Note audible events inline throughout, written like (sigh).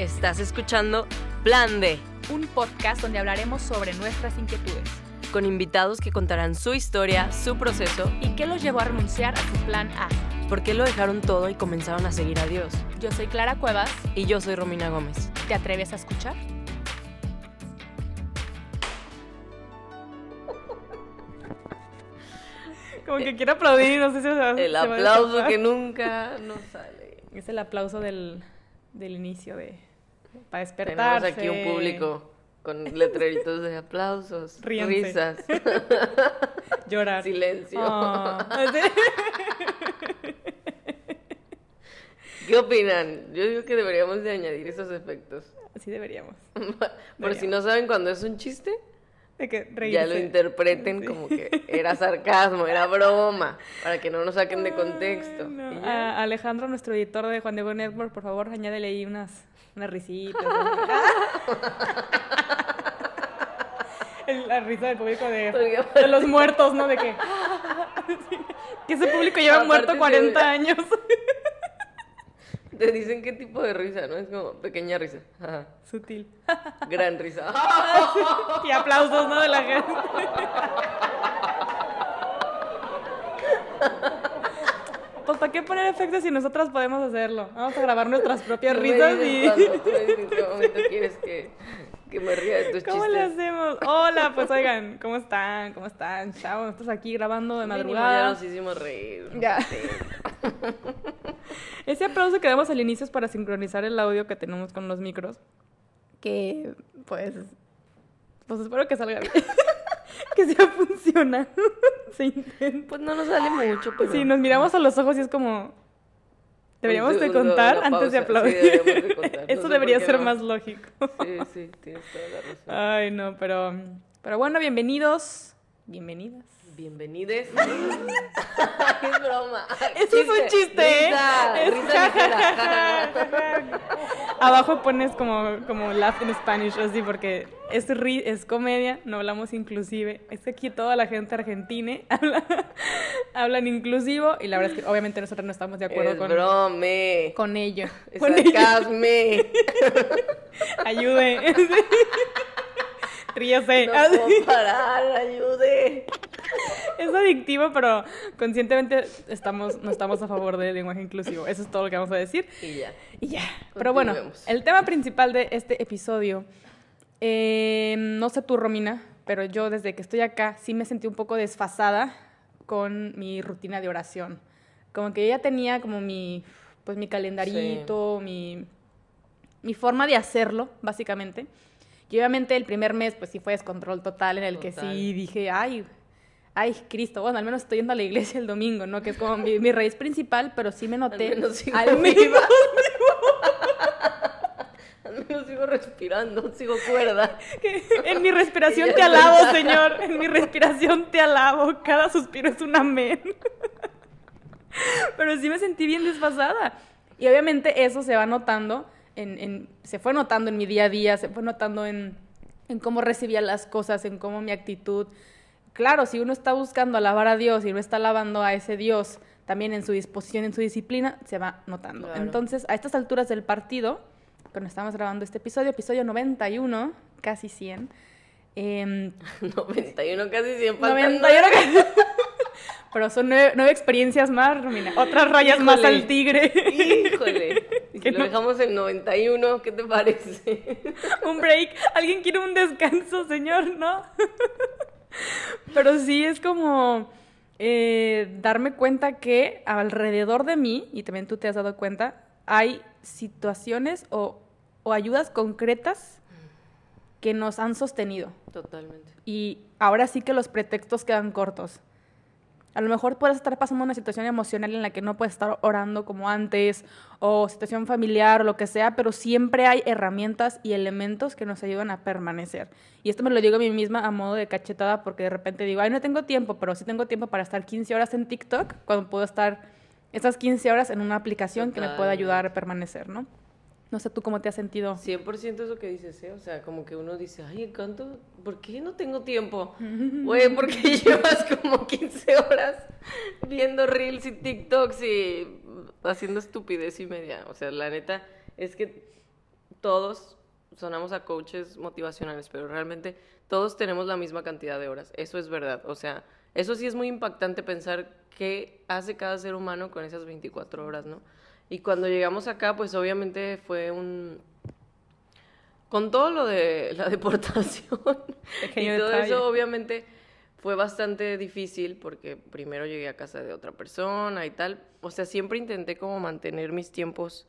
Estás escuchando Plan D, un podcast donde hablaremos sobre nuestras inquietudes con invitados que contarán su historia, su proceso y qué los llevó a renunciar a su plan A. por qué lo dejaron todo y comenzaron a seguir a Dios. Yo soy Clara Cuevas. Y yo soy Romina Gómez. ¿Te atreves a escuchar? Como que quiero aplaudir, no sé si se va, El se va a aplauso que nunca nos sale. Es el aplauso del, del inicio de... Para Tenemos despertarse. aquí un público con (laughs) letreritos de aplausos, Ríanse. risas, (laughs) Llorar. silencio. Ah, sí. (laughs) ¿Qué opinan? Yo digo que deberíamos de añadir esos efectos. Así deberíamos. Por si no saben cuando es un chiste, De que ya lo interpreten Sí. como que era sarcasmo, era broma, para que no nos saquen de contexto. Ay, no. Y ya. A Alejandro, nuestro editor de Juan Diego Network, por favor, añádele ahí unas, unas risitas. (laughs) El- La risa del público de, los muertos, ¿no? De que... que ese público lleva muerto se 40 ve- años. Te dicen qué tipo de risa, ¿no? Es como pequeña risa. Ajá. Sutil. Gran risa. (laughs) Y aplausos, ¿no? De la gente. (laughs) Pues, ¿para qué poner efectos si nosotras podemos hacerlo? Vamos a grabar nuestras propias risas y... qué (laughs) momento quieres que, que me ría de tus ¿Cómo le chistes. hacemos? Hola, pues oigan, ¿cómo están? ¿Cómo están? Chao, estamos aquí grabando de madrugada. Ya nos hicimos reír. Ya. (laughs) Ese aplauso que damos al inicio es para sincronizar el audio que tenemos con los micros. Que, pues, pues espero que salga bien. (laughs) (laughs) que sea funciona. (laughs) Se intenta. Pues no nos sale mucho, pero... Sí, nos miramos a los ojos y es como... Deberíamos de segundo, contar antes de. Sí, aplaudir. deberíamos de (laughs) contar. No Eso debería ser no. más lógico. Sí, sí, tienes toda la razón. Ay, no, pero... Pero bueno, bienvenidos. Bienvenidas. Bienvenides. (laughs) es broma. Eso es un chiste, ¿eh? Risa, Es ligera. (laughs) Abajo pones como, como laugh in Spanish, así, porque es, ri- es comedia, no hablamos inclusive. Es que aquí toda la gente argentina (laughs) habla, hablan inclusivo y la verdad es que obviamente nosotros no estamos de acuerdo Es con, brome. con ello. Es Con ello. sarcasme. Ayude. Ríase. No puedo parar, ayude. (laughs) Es adictivo, pero conscientemente estamos, no estamos a favor del lenguaje inclusivo. Eso es todo lo que vamos a decir. Y ya. Y ya. Pero bueno, el tema principal de este episodio, eh, no sé tú, Romina, pero yo desde que estoy acá sí me sentí un poco desfasada con mi rutina de oración. Como que yo ya tenía como mi, pues mi calendarito, mi, mi forma de hacerlo, básicamente. Y obviamente el primer mes, pues sí fue descontrol total, en el que Total. sí dije, ay, ay, Cristo, bueno, al menos estoy yendo a la iglesia el domingo, ¿no? Que es como mi, mi raíz principal, pero sí me noté. menos sigo al viva. menos (laughs) Al menos sigo respirando, sigo cuerda. (laughs) que en mi respiración te alabo. Señor. En mi respiración te alabo. Cada suspiro es un amén. Pero sí me sentí bien desfasada. Y obviamente eso se va notando, en, en- se fue notando en mi día a día, se fue notando en, en cómo recibía las cosas, en cómo mi actitud. Claro, si uno está buscando alabar a Dios y uno está alabando a ese Dios también en su disposición, en su disciplina, se va notando. Claro. Entonces, a estas alturas del partido, cuando estamos grabando este episodio, episodio 91, casi 100, em, (laughs) 91, casi 100 faltan 91 nueve. (laughs) casi- Pero son nueve, nueve experiencias más, Romina. Otras rayas más al tigre. Híjole. (laughs) Si Que lo no- dejamos en 91, ¿qué te parece? un break. ¿Alguien quiere un descanso, señor? ¿No? (laughs) Pero sí es como eh, darme cuenta que alrededor de mí, y también tú te has dado cuenta, hay situaciones o, o ayudas concretas que nos han sostenido. Totalmente. Y ahora sí que los pretextos quedan cortos. A lo mejor puedes estar pasando una situación emocional en la que no puedes estar orando como antes, o situación familiar o lo que sea, pero siempre hay herramientas y elementos que nos ayudan a permanecer. Y esto me lo digo a mí misma a modo de cachetada porque de repente digo, ay, no tengo tiempo, pero sí tengo tiempo para estar 15 horas en TikTok cuando puedo estar esas 15 horas en una aplicación que me pueda ayudar a permanecer, ¿no? No sé tú cómo te has sentido. 100% eso que dices, ¿eh? O sea, como que uno dice, ay, ¿cuánto? ¿Por qué no tengo tiempo? (laughs) Güey, porque (laughs) llevas como 15 horas viendo reels y TikToks y haciendo estupidez y media. O sea, la neta es que todos sonamos a coaches motivacionales, pero realmente todos tenemos la misma cantidad de horas. Eso es verdad. O sea, eso sí es muy impactante pensar qué hace cada ser humano con esas 24 horas, ¿no? Y cuando llegamos acá, pues obviamente fue un... Con todo lo de (laughs) la deportación y todo eso, obviamente fue bastante difícil porque primero llegué a casa de otra persona y tal. O sea, siempre intenté como mantener mis tiempos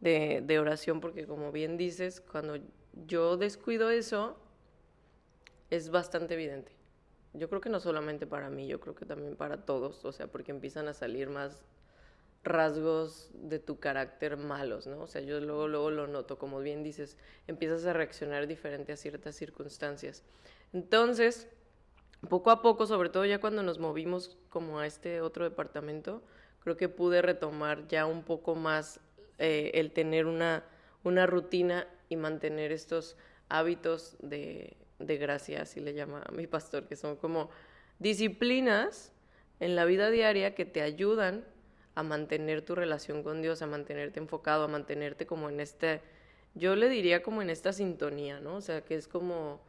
de, de oración porque como bien dices, cuando yo descuido eso, es bastante evidente. Yo creo que no solamente para mí, yo creo que también para todos, o sea, porque empiezan a salir más rasgos de tu carácter malos, ¿no? O sea, yo luego, luego lo noto, como bien dices, empiezas a reaccionar diferente a ciertas circunstancias. Entonces, poco a poco, sobre todo ya cuando nos movimos como a este otro departamento, creo que pude retomar ya un poco más eh, el tener una, una rutina y mantener estos hábitos de, de gracia, así le llama a mi pastor, que son como disciplinas en la vida diaria que te ayudan a mantener tu relación con Dios, a mantenerte enfocado, a mantenerte como en este, yo le diría como en esta sintonía, ¿no? O sea, que es como,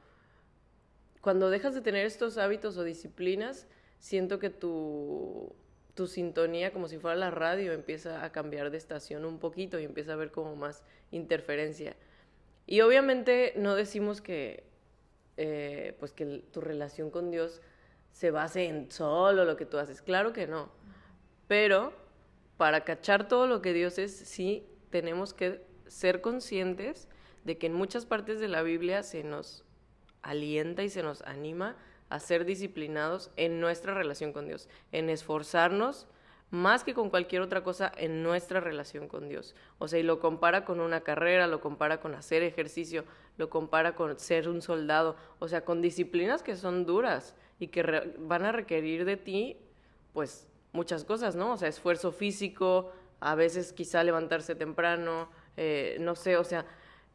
cuando dejas de tener estos hábitos o disciplinas, siento que tu, tu sintonía, como si fuera la radio, empieza a cambiar de estación un poquito y empieza a haber como más interferencia. Y obviamente no decimos que eh, pues que tu relación con Dios se base en solo lo que tú haces. Claro que no. Pero para cachar todo lo que Dios es, sí tenemos que ser conscientes de que en muchas partes de la Biblia se nos alienta y se nos anima a ser disciplinados en nuestra relación con Dios, en esforzarnos más que con cualquier otra cosa en nuestra relación con Dios. O sea, y lo compara con una carrera, lo compara con hacer ejercicio, lo compara con ser un soldado, o sea, con disciplinas que son duras y que van a requerir de ti, pues, muchas cosas, ¿no? O sea, esfuerzo físico, a veces quizá levantarse temprano, eh, no sé, o sea,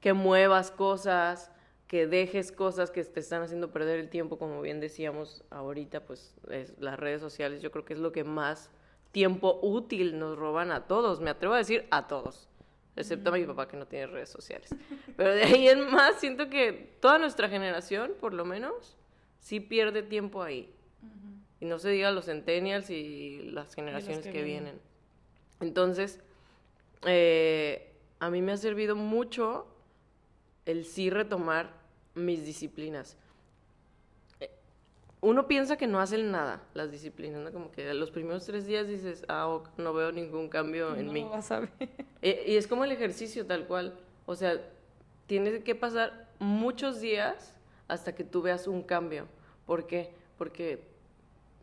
que muevas cosas, que dejes cosas que te están haciendo perder el tiempo, como bien decíamos ahorita, pues las redes sociales yo creo que es lo que más tiempo útil nos roban a todos, me atrevo a decir a todos, excepto a mi papá que no tiene redes sociales. Pero de ahí en más, siento que toda nuestra generación, por lo menos, sí pierde tiempo ahí. Y no se diga los centennials y las generaciones que, vienen. Entonces, eh, a mí me ha servido mucho el sí retomar mis disciplinas uno piensa que no hacen nada las disciplinas, ¿no? Como que los primeros tres días dices, ah, no veo ningún cambio en mí. Vas a ver. Eh, y es como el ejercicio tal cual. O sea, tienes que pasar muchos días hasta que tú veas un cambio. ¿Por qué? Porque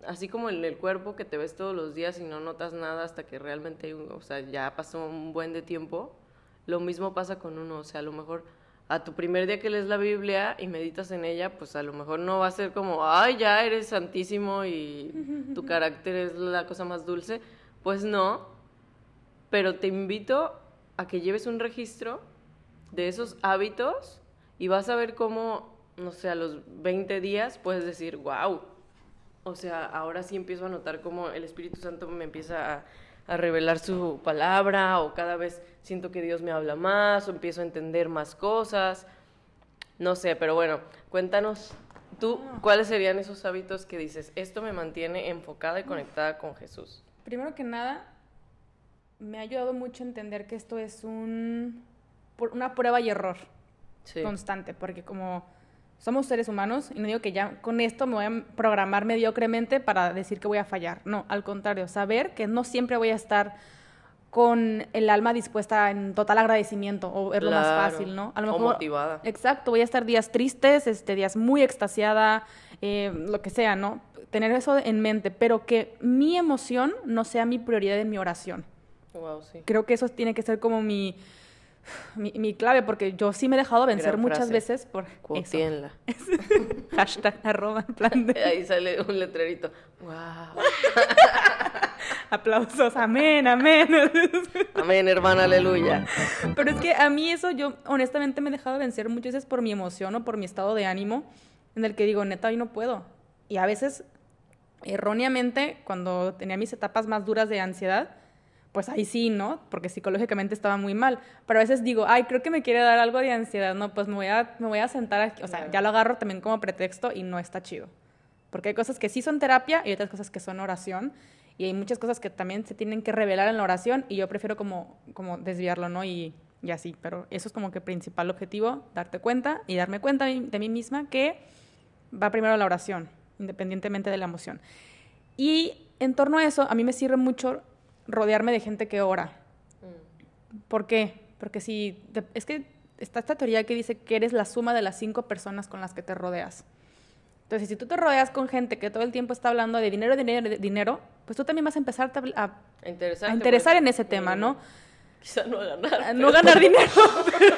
así como en el cuerpo que te ves todos los días y no notas nada hasta que realmente, o sea, ya pasó un buen de tiempo, lo mismo pasa con uno. O sea, a lo mejor a tu primer día que lees la Biblia y meditas en ella, pues a lo mejor no va a ser como, ay, ya eres santísimo y tu (laughs) carácter es la cosa más dulce. Pues no, pero te invito a que lleves un registro de esos hábitos y vas a ver cómo, no sé, a los 20 días puedes decir, wow. O sea, ahora sí empiezo a notar cómo el Espíritu Santo me empieza a a revelar su palabra o cada vez siento que Dios me habla más o empiezo a entender más cosas. No sé, pero bueno, cuéntanos tú cuáles serían esos hábitos que dices, esto me mantiene enfocada y conectada con Jesús. Primero que nada, me ha ayudado mucho a entender que esto es un, una prueba y error constante, porque como somos seres humanos y no digo que ya con esto me voy a programar mediocremente para decir que voy a fallar. No, al contrario, saber que no siempre voy a estar con el alma dispuesta en total agradecimiento o verlo más fácil, ¿no? A lo mejor, o motivada. Exacto, voy a estar días tristes, este, días muy extasiada, eh, lo que sea, ¿no? Tener eso en mente, pero que mi emoción no sea mi prioridad en mi oración. Wow, sí. Creo que eso tiene que ser como mi, mi, clave, porque yo sí me he dejado vencer muchas veces por Cuotienla. eso. (laughs) Hashtag arroba plan de... Ahí sale un letrerito. ¡Wow! (laughs) Aplausos, amén, amén. (laughs) amén, hermana, aleluya. Pero es que a mí eso yo honestamente me he dejado vencer muchas veces por mi emoción o por mi estado de ánimo, en el que digo, neta, hoy no puedo. Y a veces, erróneamente, cuando tenía mis etapas más duras de ansiedad, pues ahí sí, ¿no? Porque psicológicamente estaba muy mal. Pero a veces digo, ay, creo que me quiere dar algo de ansiedad, no, pues me voy a, me voy a sentar aquí. O sea, ya lo agarro también como pretexto y no está chido. Porque hay cosas que sí son terapia y otras cosas que son oración. Y hay muchas cosas que también se tienen que revelar en la oración y yo prefiero como, como desviarlo, ¿no? Y, y así. Pero eso es como que principal objetivo, darte cuenta y darme cuenta de mí misma que va primero la oración, independientemente de la emoción. Y en torno a eso, a mí me sirve mucho rodearme de gente que ora. Mm. ¿Por qué? Porque si, es que está esta teoría que dice que eres la suma de las cinco personas con las que te rodeas. Entonces, si tú te rodeas con gente que todo el tiempo está hablando de dinero, dinero, dinero, pues tú también vas a empezar a, a, interesar en ese tema, ¿no? Quizá no a ganar. No ganar (laughs) dinero, pero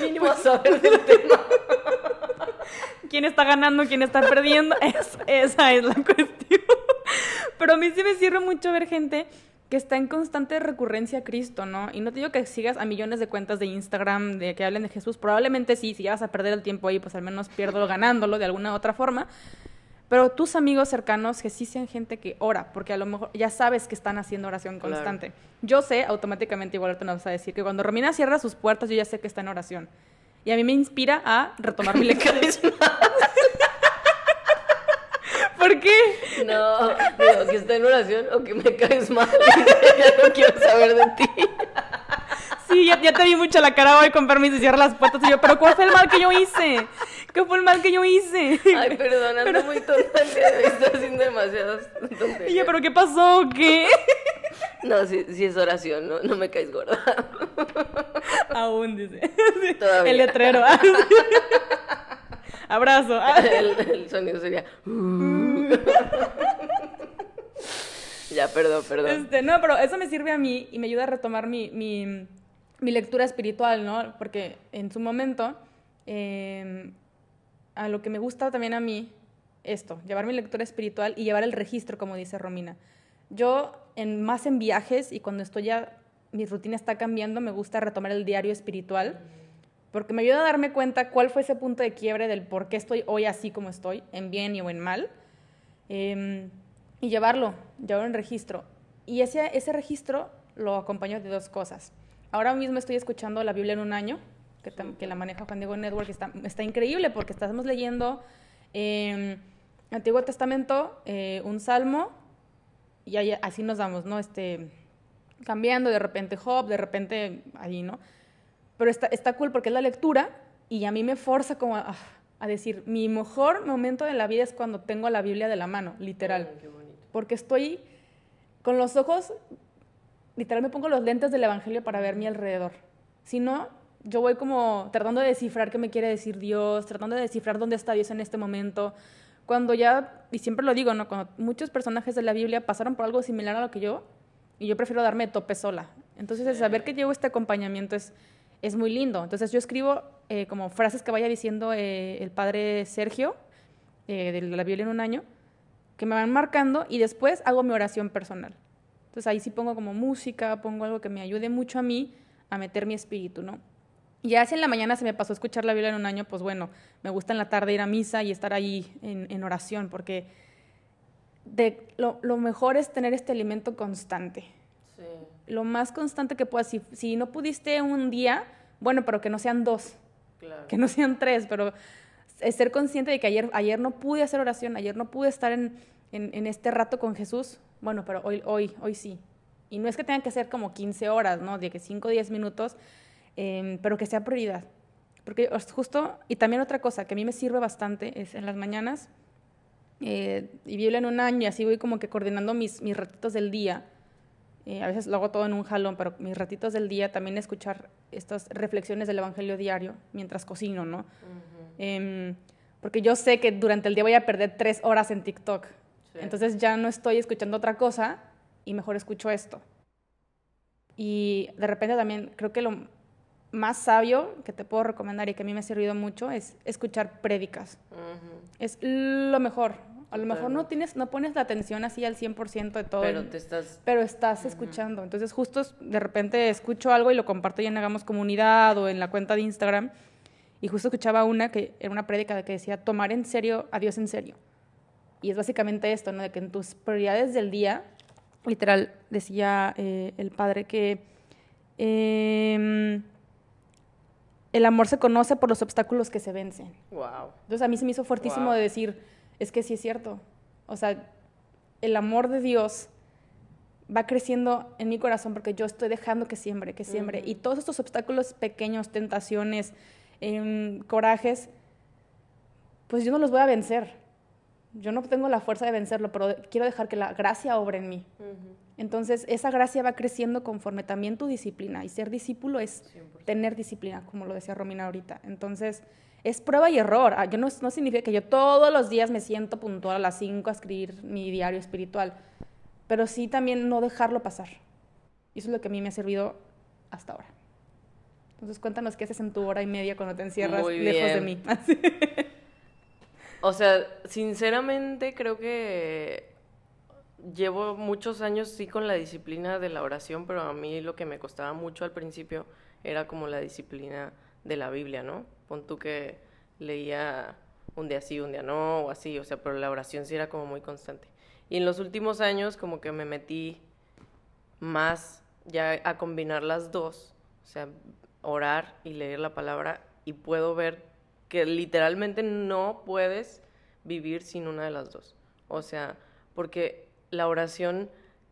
mínimo saber del tema. (laughs) ¿Quién está ganando, quién está perdiendo? (laughs) esa es la cuestión. Pero a mí sí me sirve mucho ver gente que está en constante recurrencia a Cristo, ¿no? Y no te digo que sigas a millones de cuentas de Instagram de que hablen de Jesús, probablemente sí, si ya vas a perder el tiempo ahí, pues al menos pierdo ganándolo de alguna otra forma. Pero tus amigos cercanos que sí sean gente que ora, porque a lo mejor ya sabes que están haciendo oración constante. Yo sé, automáticamente igual te nos vas a decir que cuando Romina cierra sus puertas, yo ya sé que está en oración. Y a mí me inspira a retomar mi (laughs) lectura. ¿Por qué? No, digo, que está en oración o que me caes mal. (laughs) ya no quiero saber de ti. Sí, ya, te vi mucho la cara hoy con permiso y cierra las puertas y yo, pero ¿cuál fue el mal que yo hice? ¿Qué fue el mal que yo hice? Ay, perdón, ando muy tonta, estoy haciendo demasiadas tonterías. Y yo, ¿pero qué pasó? ¿Qué? No, sí, sí es oración, no, no me caes gorda. Aún, dice. Todavía. El letrero. (laughs) Abrazo. El, sonido sería. Uh. (laughs) (laughs) ya, perdón, perdón. Este, no, pero eso me sirve a mí y me ayuda a retomar mi, mi, lectura espiritual, ¿no? Porque en su momento, em, a lo que me gusta también a mí, esto, llevar mi lectura espiritual y llevar el registro, como dice Romina. Yo, en, más en viajes y cuando estoy ya, mi rutina está cambiando, me gusta retomar el diario espiritual porque me ayuda a darme cuenta cuál fue ese punto de quiebre del por qué estoy hoy así como estoy, en bien y o en mal, em, y llevarlo, llevarlo en registro. Y ese, ese registro lo acompaño de dos cosas. Ahora mismo estoy escuchando la Biblia en un año, que, que la maneja Juan Diego Network, está, está increíble porque estamos leyendo eh, Antiguo Testamento, eh, un salmo, y ahí, así nos damos, ¿no? Este, cambiando de repente Job, de repente ahí, ¿no? Pero está, está cool porque es la lectura y a mí me forza como a, decir, mi mejor momento de la vida es cuando tengo la Biblia de la mano, literal. porque estoy con los ojos, literal me pongo los lentes del Evangelio para ver mi alrededor. Si no, yo voy como tratando de descifrar qué me quiere decir Dios, tratando de descifrar dónde está Dios en este momento. Cuando ya, y siempre lo digo, ¿no? Cuando muchos personajes de la Biblia pasaron por algo similar a lo que yo, y yo prefiero darme tope sola. Entonces, el saber que llevo este acompañamiento es, es muy lindo. Entonces yo escribo eh, como frases que vaya diciendo eh, el padre Sergio eh, de la Biblia en un año, que me van marcando y después hago mi oración personal. Entonces ahí sí pongo como música, pongo algo que me ayude mucho a mí a meter mi espíritu, ¿no? Y ya si en la mañana se me pasó a escuchar la Biblia en un año, pues bueno, me gusta en la tarde ir a misa y estar ahí en, oración, porque de, lo, lo, mejor es tener este alimento constante. Sí lo más constante que puedas. Si, si no pudiste un día, bueno, pero que no sean dos, que no sean tres, pero ser consciente de que ayer, ayer no pude hacer oración, ayer no pude estar en, en, este rato con Jesús, bueno, pero hoy, hoy, hoy sí. Y no es que tengan que ser como 15 horas, ¿no? De que 5 o 10 minutos, em, pero que sea prioridad. Porque justo, y también otra cosa que a mí me sirve bastante es en las mañanas, eh, y Biblia en un año, y así voy como que coordinando mis, mis ratitos del día eh, a veces lo hago todo en un jalón, pero mis ratitos del día también escuchar estas reflexiones del Evangelio diario mientras cocino, ¿no? Em, porque yo sé que durante el día voy a perder tres horas en TikTok. Entonces ya no estoy escuchando otra cosa y mejor escucho esto. Y de repente también creo que lo más sabio que te puedo recomendar y que a mí me ha servido mucho es escuchar prédicas. Es lo mejor. A lo mejor no tienes, no pones la atención así al 100% de todo. Pero te estás... Pero estás escuchando. Entonces justo de repente escucho algo y lo comparto ya en Hagamos Comunidad o en la cuenta de Instagram. Y justo escuchaba una que era una prédica que decía, tomar en serio a Dios en serio. Y es básicamente esto, ¿no? De que en tus prioridades del día literal, decía eh, el padre que em, el amor se conoce por los obstáculos que se vencen. Wow. Entonces a mí se me hizo fuertísimo Wow. de decir, es que sí es cierto. O sea, el amor de Dios va creciendo en mi corazón porque yo estoy dejando que siembre, que siembre. Y todos estos obstáculos pequeños, tentaciones, em, corajes, pues yo no los voy a vencer. Yo no tengo la fuerza de vencerlo, pero quiero dejar que la gracia obre en mí. Entonces, esa gracia va creciendo conforme también tu disciplina. Y ser discípulo es 100%. tener disciplina, como lo decía Romina ahorita. Entonces, es prueba y error. Ah, Yo no, no significa que yo todos los días me siento puntual a las 5 a escribir mi diario espiritual, pero sí también no dejarlo pasar. Y eso es lo que a mí me ha servido hasta ahora. Entonces, cuéntanos qué haces en tu hora y media cuando te encierras lejos de mí. (laughs) O sea, sinceramente creo que llevo muchos años sí con la disciplina de la oración, pero a mí lo que me costaba mucho al principio era como la disciplina de la Biblia, ¿no? Pon tú que leía un día sí, un día no, o así, o sea, pero la oración sí era como muy constante. Y en los últimos años como que me metí más ya a combinar las dos, o sea, orar y leer la palabra y puedo ver que literalmente no puedes vivir sin una de las dos. O sea, porque la oración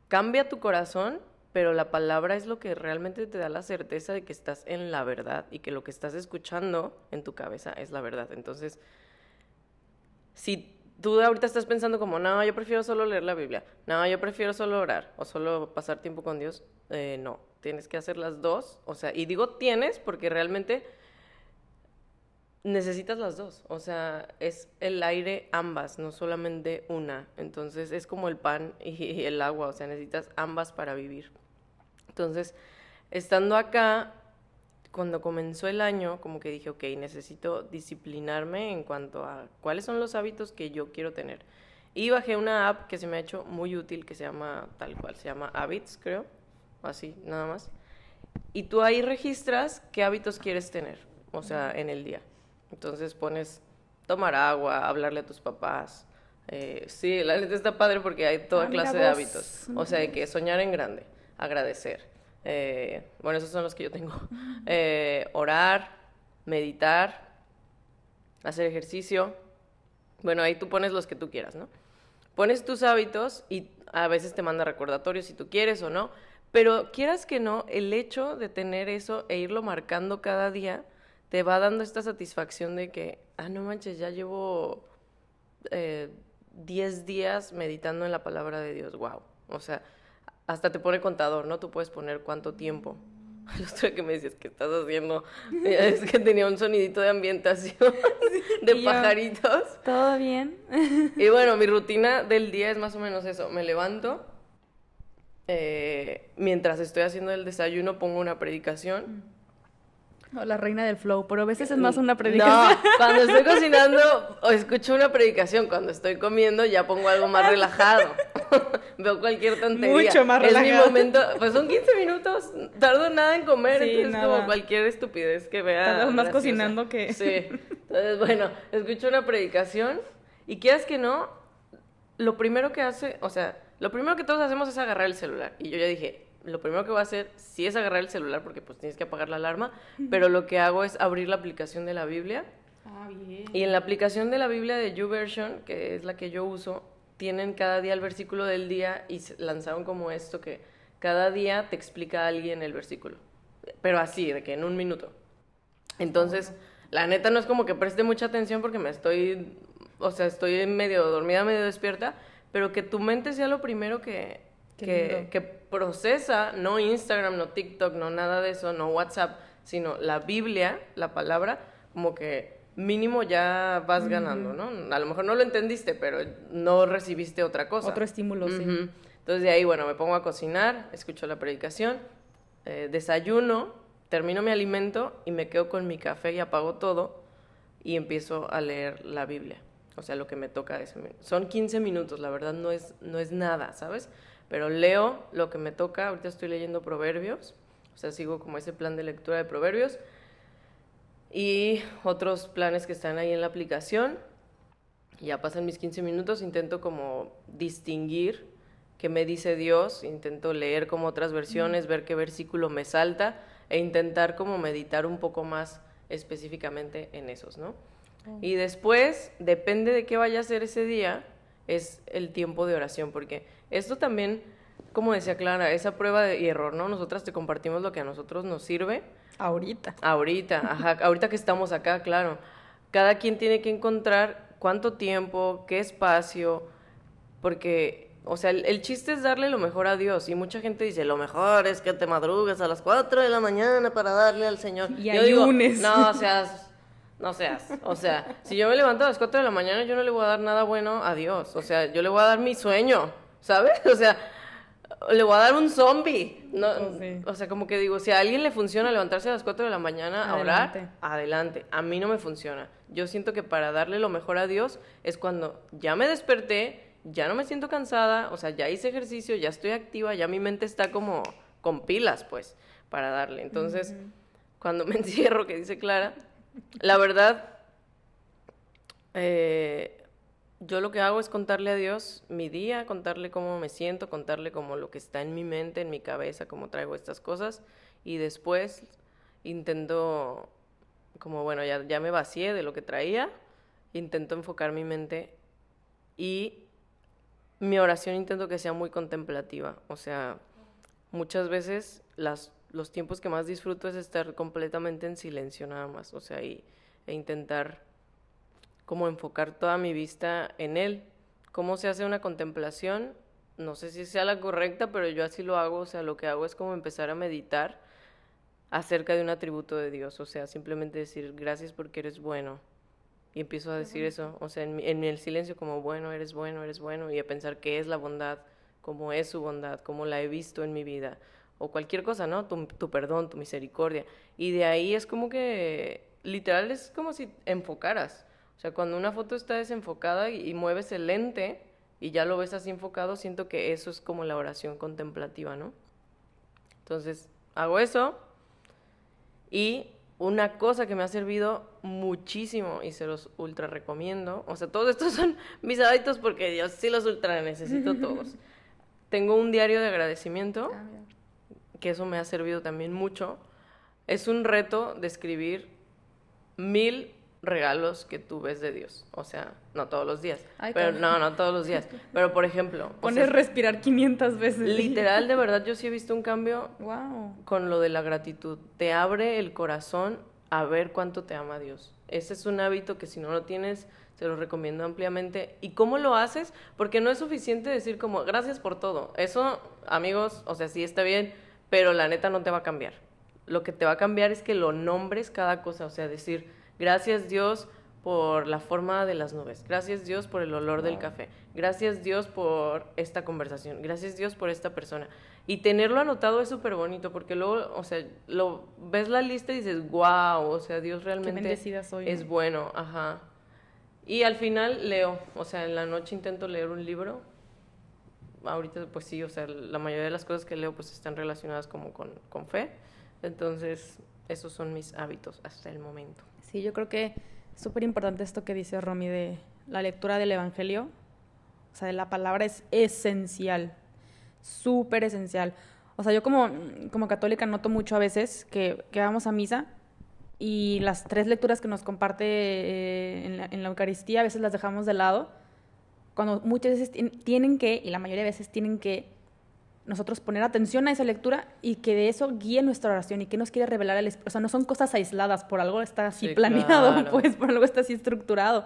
cambia tu corazón, pero la palabra es lo que realmente te da la certeza de que estás en la verdad y que lo que estás escuchando en tu cabeza es la verdad. Entonces, si tú ahorita estás pensando como, no, yo prefiero solo leer la Biblia, no, yo prefiero solo orar o solo pasar tiempo con Dios, eh, no, tienes que hacer las dos. O sea, y digo tienes porque realmente necesitas las dos. O sea, es el aire ambas, no solamente una. Entonces es como el pan y el agua, o sea, necesitas ambas para vivir. Entonces, estando acá, cuando comenzó el año, como que dije, ok, necesito disciplinarme en cuanto a cuáles son los hábitos que yo quiero tener. Y bajé una app que se me ha hecho muy útil, que se llama tal cual, se llama Habits, creo, así, nada más. Y tú ahí registras qué hábitos quieres tener, o sea, en el día. Entonces pones tomar agua, hablarle a tus papás. Eh, sí, la neta está padre porque hay toda Ah, clase de hábitos. O sea, de que soñar en grande, agradecer. Eh, bueno, esos son los que yo tengo. Eh, orar, meditar, hacer ejercicio. Bueno, ahí tú pones los que tú quieras, ¿no? Pones tus hábitos y a veces te manda recordatorios si tú quieres o no. Pero quieras que no, el hecho de tener eso e irlo marcando cada día te va dando esta satisfacción de que, ah, no manches, ya llevo eh, 10 días meditando en la palabra de Dios, wow. O sea, hasta te pone contador, ¿no? Tú puedes poner cuánto tiempo. (laughs) El otro que me decías que estás haciendo, (laughs) es que tenía un sonidito de ambientación de yo- pajaritos. ¿Todo bien? (laughs) Y bueno, mi rutina del día es más o menos eso. Me levanto, eh, mientras estoy haciendo el desayuno pongo una predicación. (laughs) O la reina del flow, pero a veces es más una predicación. No, (laughs) cuando estoy (laughs) cocinando o escucho una predicación, cuando estoy comiendo ya pongo algo más relajado. Veo cualquier tontería. Mucho más Es mi relajado. momento, pues son 15 minutos, tardo nada en comer, Sí, entonces nada. como cualquier estupidez que vea. Tardas más graciosa. cocinando que- Sí. Entonces, bueno, escucho una predicación y quieras que no, lo primero que hace, o sea, lo primero que todos hacemos es agarrar el celular. Y yo ya dije, lo primero que voy a hacer sí es agarrar el celular porque pues tienes que apagar la alarma, pero lo que hago es abrir la aplicación de la Biblia. Ah, bien. Y en la aplicación de la Biblia de YouVersion, que es la que yo uso, tienen cada día el versículo del día y lanzaron como esto que cada día te explica a alguien el versículo. Pero así, de que en un minuto. Entonces, la neta no es como que preste mucha atención porque me estoy, o sea, estoy medio dormida, medio despierta, pero que tu mente sea lo primero que, que, que procesa, no Instagram, no TikTok, no nada de eso, no WhatsApp, sino la Biblia, la palabra, como que mínimo ya vas ganando, ¿no? A lo mejor no lo entendiste, pero no recibiste otra cosa. Otro estímulo, sí. Ujú. Entonces de ahí, bueno, me pongo a cocinar, escucho la predicación, eh, desayuno, termino mi alimento y me quedo con mi café y apago todo y empiezo a leer la Biblia. O sea, lo que me toca ese Son 15 minutos, la verdad no es, no es nada, ¿sabes? Pero leo lo que me toca, ahorita estoy leyendo proverbios, o sea, sigo como ese plan de lectura de proverbios y otros planes que están ahí en la aplicación. Ya pasan mis 15 minutos, intento como distinguir qué me dice Dios, intento leer como otras versiones, ver qué versículo me salta e intentar como meditar un poco más específicamente en esos, ¿no? Y después, depende de qué vaya a ser ese día, es el tiempo de oración, porque esto también, como decía Clara, esa prueba de error, ¿no? Nosotras te compartimos lo que a nosotros nos sirve. Ahorita. Ahorita, (laughs) ajá, ahorita que estamos acá, claro. Cada quien tiene que encontrar cuánto tiempo, qué espacio, porque, o sea, el, chiste es darle lo mejor a Dios. Y mucha gente dice, lo mejor es que te madrugues a las 4 de la mañana para darle al Señor. Y yo digo, no, o sea no seas. O sea, si yo me levanto a las 4 de la mañana, yo no le voy a dar nada bueno a Dios. O sea, yo le voy a dar mi sueño, ¿sabes? (laughs) O sea, le voy a dar un zombie. No, oh, O sea, como que digo, si a alguien le funciona levantarse a las 4 de la mañana a orar, adelante. A mí no me funciona. Yo siento que para darle lo mejor a Dios es cuando ya me desperté, ya no me siento cansada, o sea, ya hice ejercicio, ya estoy activa, ya mi mente está como con pilas, pues, para darle. Entonces, cuando me (laughs) encierro, que dice Clara, la verdad, eh, yo lo que hago es contarle a Dios mi día, contarle cómo me siento, contarle como lo que está en mi mente, en mi cabeza, cómo traigo estas cosas. Y después intento, como bueno, ya, ya me vacié de lo que traía, intento enfocar mi mente y mi oración intento que sea muy contemplativa, o sea, muchas veces las los tiempos que más disfruto es estar completamente en silencio nada más, o sea, y, e intentar como enfocar toda mi vista en él. ¿Cómo se hace una contemplación? No sé si sea la correcta, pero yo así lo hago, o sea, lo que hago es como empezar a meditar acerca de un atributo de Dios, o sea, simplemente decir gracias porque eres bueno. Y empiezo a decir eso, o sea, en, en el silencio como bueno, eres bueno, eres bueno, y a pensar qué es la bondad, cómo es su bondad, cómo la he visto en mi vida o cualquier cosa, ¿no? Tu, tu, perdón, tu misericordia. Y de ahí es como que, literal, es como si enfocaras. O sea, cuando una foto está desenfocada y, mueves el lente y ya lo ves así enfocado, siento que eso es como la oración contemplativa, ¿no? Entonces, hago eso y una cosa que me ha servido muchísimo y se los ultra recomiendo, o sea, todos estos son (laughs) mis hábitos porque yo sí los ultra necesito (laughs) todos. Tengo un diario de agradecimiento. Ah, que eso me ha servido también mucho, es un reto de escribir mil regalos que tú ves de Dios. O sea, no todos los días. pero no, no todos los días. (laughs) Pero por ejemplo... Pones respirar 500 veces. Literal, de (laughs) verdad, yo sí he visto un cambio wow. con lo de la gratitud. Te abre el corazón a ver cuánto te ama Dios. Ese es un hábito que si no lo tienes, se lo recomiendo ampliamente. ¿Y cómo lo haces? Porque no es suficiente decir como, gracias por todo. Eso, amigos, o sea, sí está bien pero la neta no te va a cambiar. Lo que te va a cambiar es que lo nombres cada cosa, o sea, decir, gracias Dios por la forma de las nubes, gracias Dios por el olor del café, gracias Dios por esta conversación, gracias Dios por esta persona. Y tenerlo anotado es súper bonito, porque luego, o sea, lo ves la lista y dices, wow, o sea, Dios realmente soy, es bueno, ajá. Y al final leo, o sea, en la noche intento leer un libro ahorita pues sí, o sea, la mayoría de las cosas que leo pues están relacionadas como con, con fe. Entonces, esos son mis hábitos hasta el momento. Sí, yo creo que es súper importante esto que dice Romy de la lectura del Evangelio. O sea, la palabra es esencial, súper esencial. O sea, yo como, como católica noto mucho a veces que, que vamos a misa y las tres lecturas que nos comparte eh, en, la, en la Eucaristía a veces las dejamos de lado cuando muchas veces tienen que, y la mayoría de veces tienen que, nosotros poner atención a esa lectura y que de eso guíe nuestra oración y que nos quiere revelar el O sea, no son cosas aisladas, por algo está así planeado, (laughs) pues por algo está así estructurado.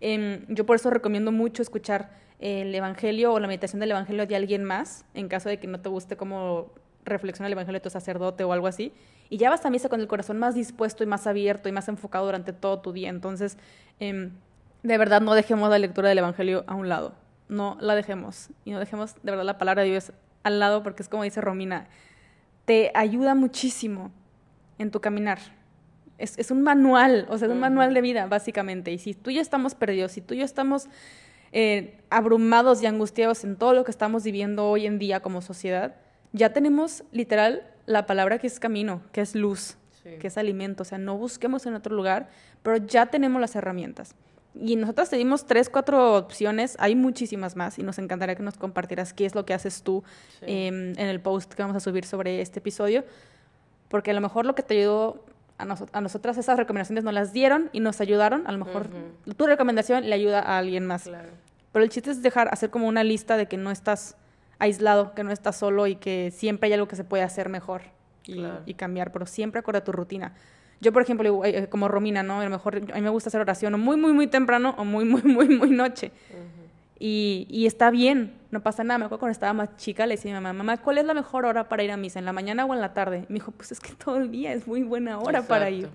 Em, yo por eso recomiendo mucho escuchar el Evangelio o la meditación del Evangelio de alguien más, en caso de que no te guste cómo reflexiona el Evangelio de tu sacerdote o algo así. Y ya vas a misa con el corazón más dispuesto y más abierto y más enfocado durante todo tu día. Entonces, eh, de verdad no dejemos la lectura del Evangelio a un lado. No la dejemos. Y no dejemos de verdad la palabra de Dios al lado porque es como dice Romina, te ayuda muchísimo en tu caminar. Es, un manual, o sea, es un manual de vida, básicamente. Y si tú y yo estamos perdidos, si tú y yo estamos eh, abrumados y angustiados en todo lo que estamos viviendo hoy en día como sociedad, ya tenemos literal la palabra que es camino, que es luz, que es alimento. O sea, no busquemos en otro lugar, pero ya tenemos las herramientas. Y nosotros te dimos tres, cuatro opciones, hay muchísimas más y nos encantaría que nos compartieras qué es lo que haces tú Sí. em, en el post que vamos a subir sobre este episodio, porque a lo mejor lo que te ayudó a, noso- a nosotras esas recomendaciones nos las dieron y nos ayudaron, a lo mejor tu recomendación le ayuda a alguien más. Claro. Pero el chiste es dejar, hacer como una lista de que no estás aislado, que no estás solo y que siempre hay algo que se puede hacer mejor y, Claro. y cambiar, pero siempre acorde a tu rutina. Yo, por ejemplo, eh, como Romina, ¿no? A lo mejor a mí me gusta hacer oración o muy, muy, muy temprano o muy, muy, muy, muy noche. Y, y está bien, no pasa nada. Me acuerdo cuando estaba más chica, le decía a mi mamá, mamá, ¿cuál es la mejor hora para ir a misa? ¿En la mañana o en la tarde? Me dijo, pues es que todo el día es muy buena hora para ir.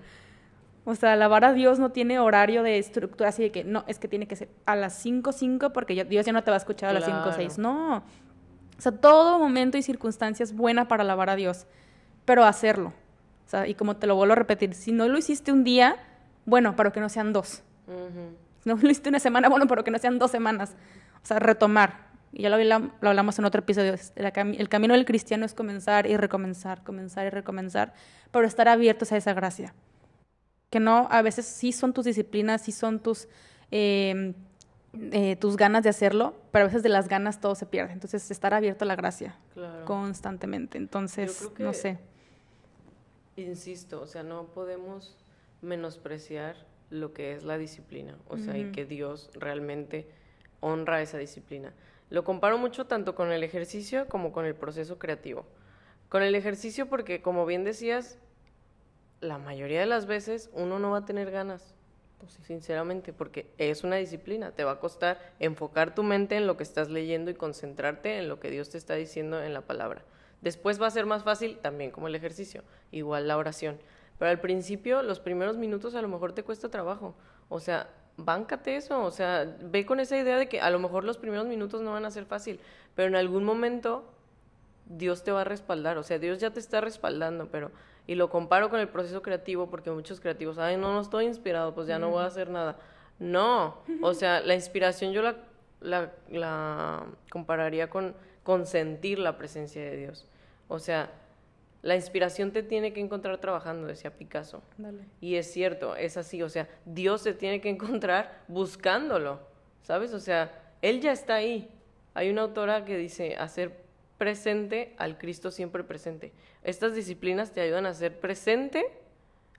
O sea, alabar a Dios no tiene horario de estructura así de que no, es que tiene que ser a las 5, 5 porque ya- Dios ya no te va a escuchar a las 5, Claro. 6. No. O sea, todo momento y circunstancia es buena para alabar a Dios, pero hacerlo. O sea, y como te lo vuelvo a repetir, si no lo hiciste un día, bueno, pero que no sean dos. Ujú. Si no lo hiciste una semana, (laughs) bueno, pero que no sean dos semanas. O sea, retomar. Y ya lo, lo hablamos en otro episodio. El, el camino del cristiano es comenzar y recomenzar, comenzar y recomenzar, pero estar abiertos a esa gracia. Que no, a veces sí son tus disciplinas, sí son tus, eh, eh, tus ganas de hacerlo, pero a veces de las ganas todo se pierde. Entonces, estar abierto a la gracia Claro. constantemente. Entonces, no sé. Insisto, o sea, no podemos menospreciar lo que es la disciplina, o sea, y que Dios realmente honra esa disciplina. Lo comparo mucho tanto con el ejercicio como con el proceso creativo. Con el ejercicio porque, como bien decías, la mayoría de las veces uno no va a tener ganas, sinceramente, porque es una disciplina. Te va a costar enfocar tu mente en lo que estás leyendo y concentrarte en lo que Dios te está diciendo en la palabra. Después va a ser más fácil también como el ejercicio, igual la oración. Pero al principio, los primeros minutos a lo mejor te cuesta trabajo. O sea, báncate eso. O sea, ve con esa idea de que a lo mejor los primeros minutos no van a ser fácil, pero en algún momento Dios te va a respaldar, o sea, Dios ya te está respaldando, pero y lo comparo con el proceso creativo porque muchos creativos, ay, no, no estoy inspirado, pues ya no voy a hacer nada. No, o sea, la inspiración yo la, la, la compararía con, con sentir la presencia de Dios. O sea, la inspiración te tiene que encontrar trabajando, decía Picasso. Dale. Y es cierto, es así, o sea, Dios se tiene que encontrar buscándolo, ¿sabes? O sea, Él ya está ahí. Hay una autora que dice, hacer presente al Cristo siempre presente. Estas disciplinas te ayudan a hacer presente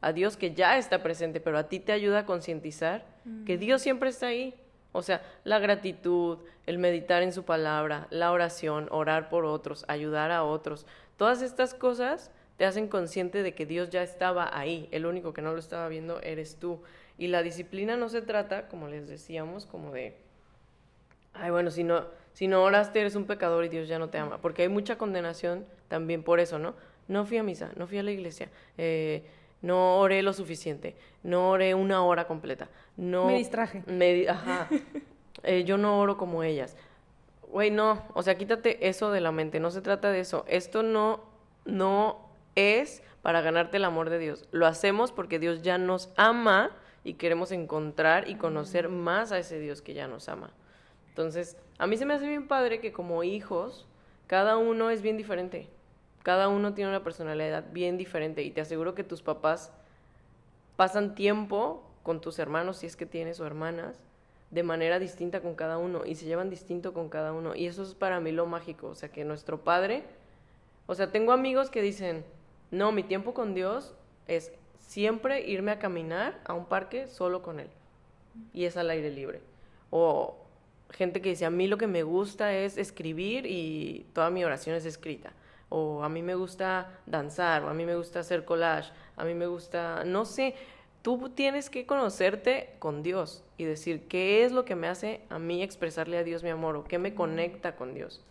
a Dios que ya está presente, pero a ti te ayuda a concientizar que Dios siempre está ahí. O sea, la gratitud, el meditar en su palabra, la oración, orar por otros, ayudar a otros, todas estas cosas te hacen consciente de que Dios ya estaba ahí, el único que no lo estaba viendo eres tú. Y la disciplina no se trata, como les decíamos, como de, ay, bueno, si no, si no oraste eres un pecador y Dios ya no te ama, porque hay mucha condenación también por eso, ¿no? No fui a misa, no fui a la iglesia, eh, no oré lo suficiente, no oré una hora completa, no... Me distraje. me ajá, (laughs) Eh, yo no oro como ellas. Güey, no, o sea, quítate eso de la mente, no se trata de eso. Esto no, no es para ganarte el amor de Dios. Lo hacemos porque Dios ya nos ama y queremos encontrar y conocer más a ese Dios que ya nos ama. Entonces, a mí se me hace bien padre que como hijos, cada uno es bien diferente. Cada uno tiene una personalidad bien diferente y te aseguro que tus papás pasan tiempo con tus hermanos, si es que tienes o hermanas, de manera distinta con cada uno y se llevan distinto con cada uno. Y eso es para mí lo mágico, o sea, que nuestro padre, o sea, tengo amigos que dicen, no, mi tiempo con Dios es siempre irme a caminar a un parque solo con Él. Y es al aire libre. O gente que dice, a mí lo que me gusta es escribir y toda mi oración es escrita. O a mí me gusta danzar, o a mí me gusta hacer collage, a mí me gusta, no sé, tú tienes que conocerte con Dios y decir qué es lo que me hace a mí expresarle a Dios mi amor o qué me conecta con Dios.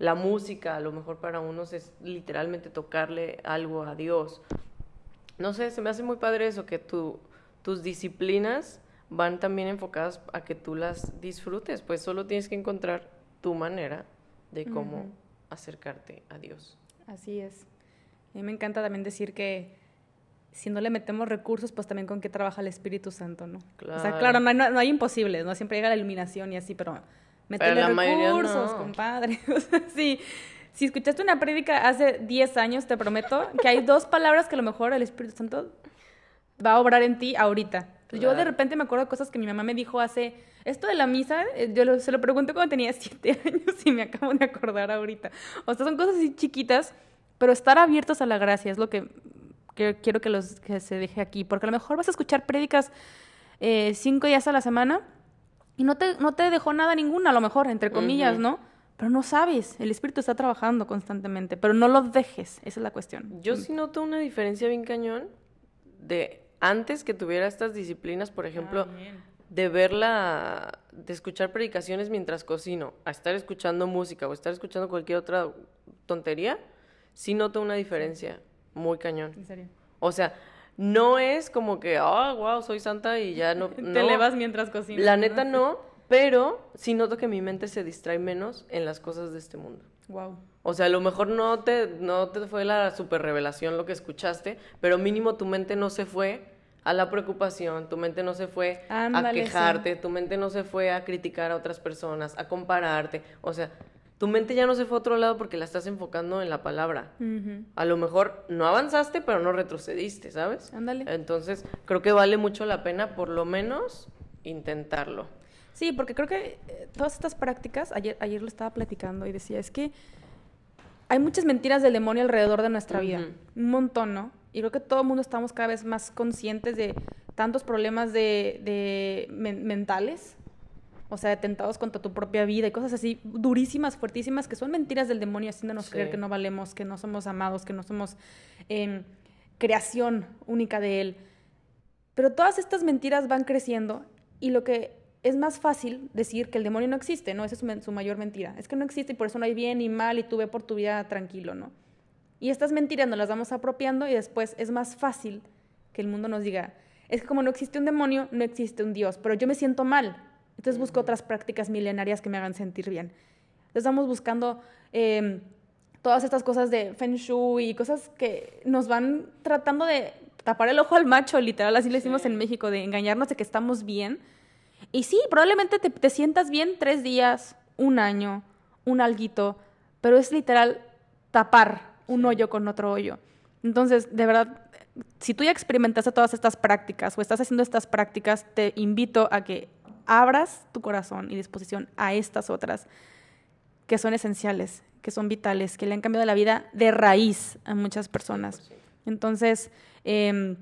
La música, a lo mejor para unos es literalmente tocarle algo a Dios. No sé, se me hace muy padre eso, que tu, tus disciplinas van también enfocadas a que tú las disfrutes, pues solo tienes que encontrar tu manera de cómo acercarte a Dios. Así es. A mí me encanta también decir que si no le metemos recursos, pues también con qué trabaja el Espíritu Santo, ¿no? O sea, Claro. claro, no hay, no hay imposibles, ¿no? Siempre llega la iluminación y así, pero mayoría recursos, no. compadre. (laughs) O sea, sí. Si escuchaste una prédica hace 10 años, te prometo que hay dos palabras que a lo mejor el Espíritu Santo va a obrar en ti ahorita. Entonces, Yo de Claro. repente me acuerdo de cosas que mi mamá me dijo hace... Esto de la misa, eh, yo lo- se lo pregunté cuando tenía (laughs) siete años y me acabo de acordar ahorita. O sea, son cosas así chiquitas, pero estar abiertos a la gracia es lo que, que quiero que, los, que se deje aquí. Porque a lo mejor vas a escuchar prédicas eh, cinco días a la semana y no te, no te dejó nada ninguna, a lo mejor, entre comillas. ¿no? Pero no sabes, el Espíritu está trabajando constantemente, pero no lo dejes, esa es la cuestión. Yo sí noto una diferencia bien cañón de antes que tuviera estas disciplinas, por ejemplo, de verla, de escuchar predicaciones mientras cocino, a estar escuchando música o estar escuchando cualquier otra tontería, sí noto una diferencia muy cañón. En serio. O sea, no es como que, ah, wow, soy santa y ya no. (laughs) Te no. elevas mientras cocinas. La neta no, pero sí noto que mi mente se distrae menos en las cosas de este mundo. Wow. O sea, a lo mejor no te, no te fue la super revelación lo que escuchaste, pero mínimo tu mente no se fue a la preocupación, tu mente no se fue a sí. quejarte, tu mente no se fue a criticar a otras personas, a compararte. O sea, tu mente ya no se fue a otro lado porque la estás enfocando en la palabra. A lo mejor no avanzaste, pero no retrocediste, ¿sabes? Ándale. Entonces, creo que vale mucho la pena, por lo menos, intentarlo. Sí, porque creo que eh, todas estas prácticas, ayer, ayer lo estaba platicando y decía, es que hay muchas mentiras del demonio alrededor de nuestra vida, un montón, ¿no? Y creo que todo el mundo estamos cada vez más conscientes de tantos problemas de, de men- mentales, o sea, atentados contra tu propia vida y cosas así durísimas, fuertísimas, que son mentiras del demonio haciéndonos Sí. creer que no valemos, que no somos amados, que no somos em, creación única de Él. Pero todas estas mentiras van creciendo y lo que es más fácil decir que el demonio no existe, ¿no? Esa es su mayor mentira. Es que no existe y por eso no hay bien ni mal y tú ve por tu vida tranquilo, ¿no? Y estas mentiras nos las vamos apropiando y después es más fácil que el mundo nos diga, es que como no existe un demonio, no existe un Dios, pero yo me siento mal. Entonces busco otras prácticas milenarias que me hagan sentir bien. Entonces estamos buscando em, todas estas cosas de Feng Shui y cosas que nos van tratando de tapar el ojo al macho, literal, así le decimos en México, de engañarnos de que estamos bien. Y sí, probablemente te, te sientas bien tres días, un año, un alguito, pero es literal tapar un hoyo con otro hoyo. Entonces, de verdad, si tú ya experimentaste todas estas prácticas o estás haciendo estas prácticas, te invito a que abras tu corazón y disposición a estas otras que son esenciales, que son vitales, que le han cambiado la vida de raíz a muchas personas. Entonces, em,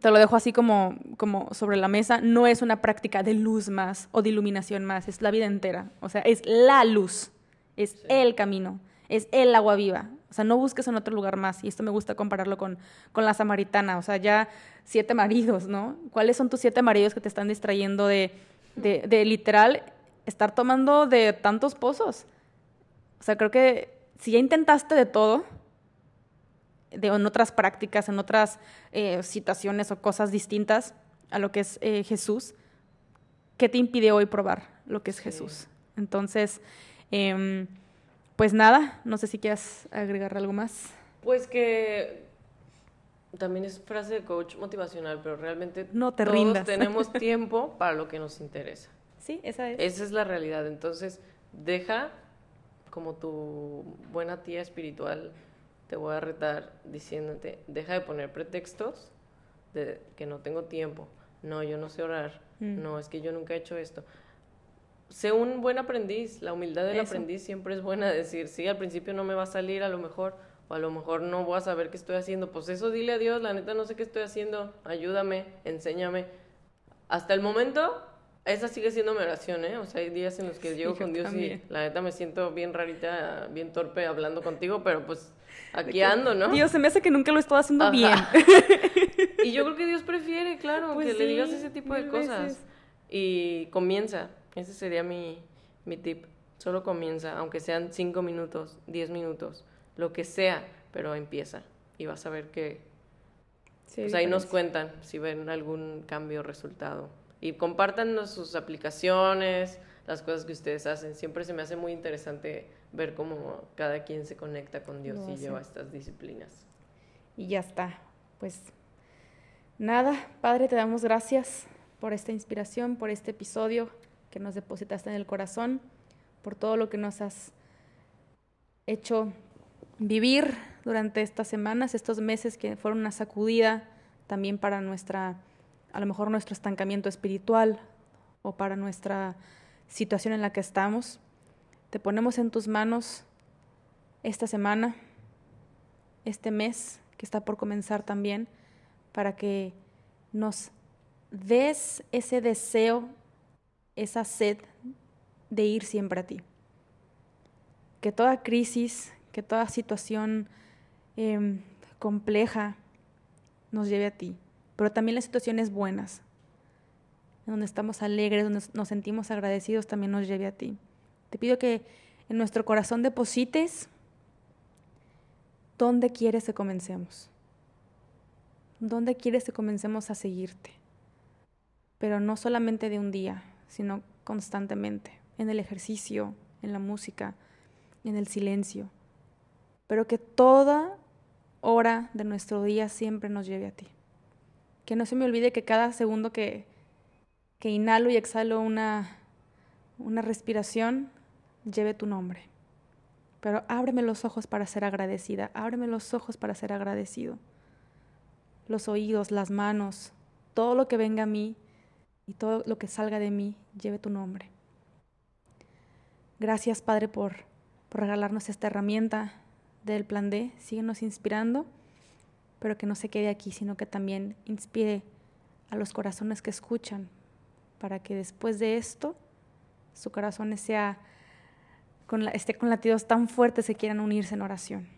te lo dejo así como, como sobre la mesa. No es una práctica de luz más o de iluminación más, es la vida entera. O sea, es la luz, es el camino, es el agua viva. O sea, no busques en otro lugar más. Y esto me gusta compararlo con, con la samaritana. O sea, ya siete maridos, ¿no? ¿Cuáles son tus siete maridos que te están distrayendo de, de, de literal estar tomando de tantos pozos? O sea, creo que si ya intentaste de todo, de, en otras prácticas, en otras eh, situaciones o cosas distintas a lo que es eh, Jesús, ¿qué te impide hoy probar lo que es Jesús? Entonces, em, pues nada, no sé si quieras agregar algo más. Pues que también es frase de coach motivacional, pero realmente No te todos rindas. tenemos (laughs) tiempo para lo que nos interesa. Sí, esa es. Esa es la realidad. Entonces, deja como tu buena tía espiritual, te voy a retar diciéndote, deja de poner pretextos de que no tengo tiempo, no, yo no sé orar, Mm. no, es que yo nunca he hecho esto. Sé un buen aprendiz, la humildad del Eso. aprendiz siempre es buena decir, sí, al principio no me va a salir a lo mejor, o a lo mejor no voy a saber qué estoy haciendo, pues eso dile a Dios, la neta no sé qué estoy haciendo, ayúdame, enséñame. Hasta el momento, esa sigue siendo mi oración, ¿eh? O sea, hay días en los que llego con Dios también. y la neta me siento bien rarita, bien torpe hablando contigo, pero pues aquí ando, ¿no? Dios, se me hace que nunca lo estado haciendo Ajá. bien. Y yo creo que Dios prefiere, claro, Pues que le digas ese tipo de cosas. veces. Y comienza, ese sería mi, mi tip. Solo comienza, aunque sean cinco minutos, 10 minutos, lo que sea, pero empieza. Y vas a ver que Sí, pues ahí nos cuentan si ven algún cambio o resultado. Y compártanos sus aplicaciones, las cosas que ustedes hacen. Siempre se me hace muy interesante ver cómo cada quien se conecta con Dios y lleva estas disciplinas. Y ya está. Pues nada, Padre, te damos gracias por esta inspiración, por este episodio que nos depositaste en el corazón, por todo lo que nos has hecho vivir durante estas semanas, estos meses que fueron una sacudida también para nuestra a lo mejor nuestro estancamiento espiritual o para nuestra situación en la que estamos. Te ponemos en tus manos esta semana, este mes que está por comenzar también, para que nos des ese deseo, esa sed de ir siempre a ti. Que toda crisis, que toda situación em, compleja nos lleve a ti, pero también las situaciones buenas, donde estamos alegres, donde nos sentimos agradecidos, también nos lleve a ti. Te pido que en nuestro corazón deposites dónde quieres que comencemos. ¿Dónde quieres que comencemos a seguirte? Pero no solamente de un día, sino constantemente, en el ejercicio, en la música, en el silencio. Pero que toda hora de nuestro día siempre nos lleve a ti. Que no se me olvide que cada segundo que, que inhalo y exhalo una, una respiración, lleve tu nombre. Pero ábreme los ojos para ser agradecida, ábreme los ojos para ser agradecido. Los oídos, las manos, todo lo que venga a mí y todo lo que salga de mí, lleve tu nombre. Gracias, Padre, por, por regalarnos esta herramienta del plan D. Síguenos inspirando, pero que no se quede aquí, sino que también inspire a los corazones que escuchan, para que después de esto su corazón sea con esté con latidos tan fuertes que quieran unirse en oración.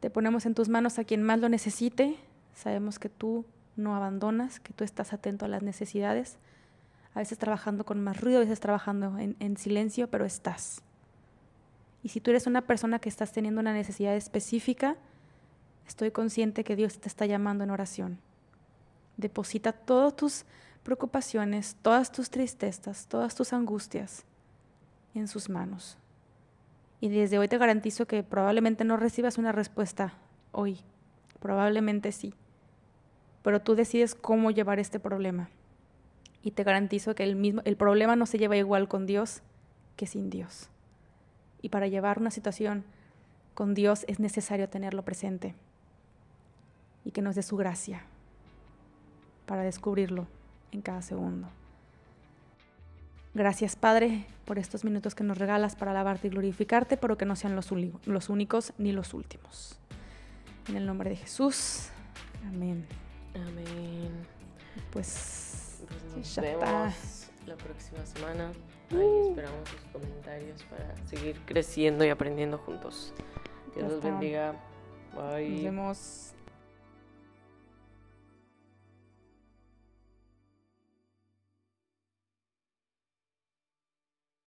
Te ponemos en tus manos a quien más lo necesite. Sabemos que tú no abandonas, que tú estás atento a las necesidades. A veces trabajando con más ruido, a veces trabajando en silencio, pero estás. Y si tú eres una persona que estás teniendo una necesidad específica, estoy consciente que Dios te está llamando en oración. Deposita todas tus preocupaciones, todas tus tristezas, todas tus angustias en sus manos. Y desde hoy te garantizo que probablemente no recibas una respuesta hoy, probablemente sí, pero tú decides cómo llevar este problema. Y te garantizo que el, mismo, el problema no se lleva igual con Dios que sin Dios. Y para llevar una situación con Dios es necesario tenerlo presente y que nos dé su gracia para descubrirlo en cada segundo. Gracias, Padre, por estos minutos que nos regalas para alabarte y glorificarte, pero que no sean los, los únicos ni los últimos. En el nombre de Jesús. Amén. Amén. Pues, pues nos vemos la próxima semana. Ahí uh. esperamos sus comentarios para seguir creciendo y aprendiendo juntos. Dios los bendiga. Bye. Nos vemos.